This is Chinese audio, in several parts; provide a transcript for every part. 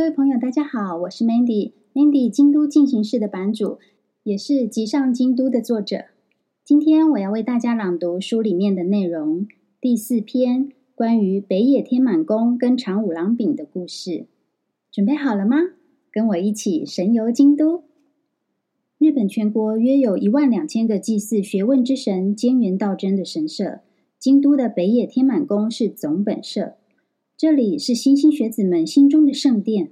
各位朋友，大家好，我是 Mandy，Mandy 京都进行式的版主，也是《集上京都》的作者。今天我要为大家朗读书里面的内容，第四篇关于北野天满宫跟长五郎饼的故事。准备好了吗？跟我一起神游京都。日本全国约有一万两千个祭祀学问之神菅原道真的神社，京都的北野天满宫是总本社。这里是莘莘学子们心中的圣殿。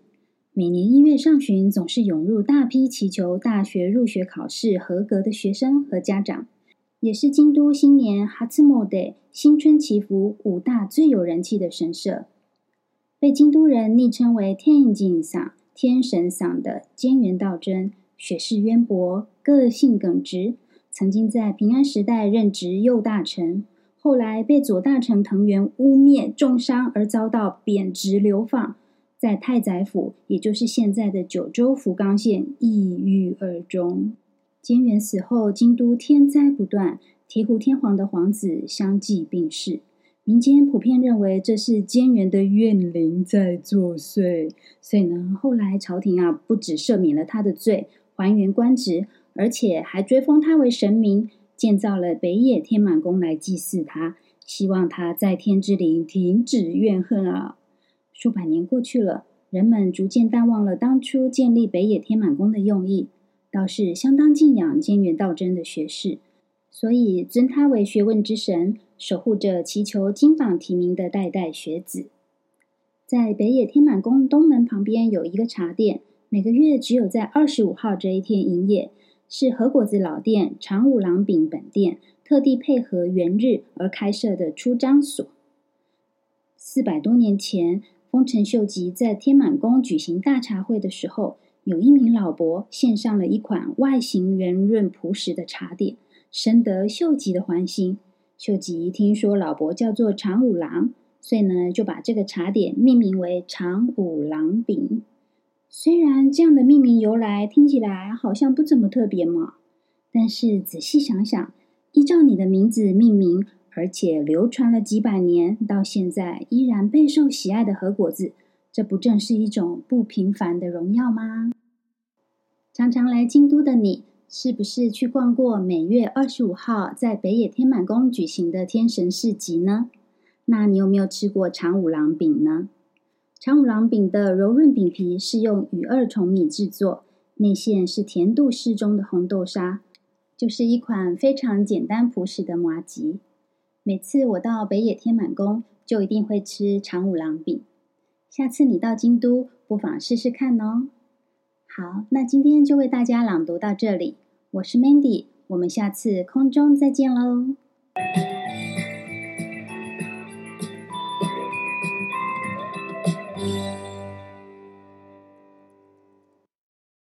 每年一月上旬，总是涌入大批祈求大学入学考试合格的学生和家长，也是京都新年哈兹莫德新春祈福五大最有人气的神社。被京都人昵称为天井嗓天神嗓的菅原道真，学识渊博，个性耿直，曾经在平安时代任职右大臣。后来被左大臣藤原污蔑重伤而遭到贬职流放，在太宰府，也就是现在的九州福冈县，抑郁而终。菅原死后，京都天灾不断，醍醐天皇的皇子相继病逝，民间普遍认为这是菅原的怨灵在作祟。所以呢，后来朝廷啊，不只赦免了他的罪，还原官职，而且还追封他为神明。建造了北野天满宫来祭祀他，希望他在天之灵停止怨恨啊！数百年过去了，人们逐渐淡忘了当初建立北野天满宫的用意，倒是相当敬仰菅原道真的学士，所以尊他为学问之神，守护着祈求金榜题名的代代学子。在北野天满宫东门旁边有一个茶店，每个月只有在二十五号这一天营业。是和菓子老店长五郎饼本店特地配合元日而开设的出张所。四百多年前，丰臣秀吉在天满宫举行大茶会的时候，有一名老伯献上了一款外形圆润朴实的茶点，深得秀吉的欢心。秀吉听说老伯叫做长五郎，所以呢，就把这个茶点命名为长五郎饼。虽然这样的命名由来听起来好像不怎么特别嘛，但是仔细想想，依照你的名字命名，而且流传了几百年，到现在依然备受喜爱的和果子，这不正是一种不平凡的荣耀吗？常常来京都的你，是不是去逛过每月二十五号在北野天满宫举行的天神市集呢？那你有没有吃过长五郎饼呢？长五郎饼的柔润饼皮是用羽二重米制作，内馅是甜度适中的红豆沙，就是一款非常简单朴实的麻吉。每次我到北野天满宫，就一定会吃长五郎饼。下次你到京都，不妨试试看哦。好，那今天就为大家朗读到这里。我是 Mandy，我们下次空中再见喽。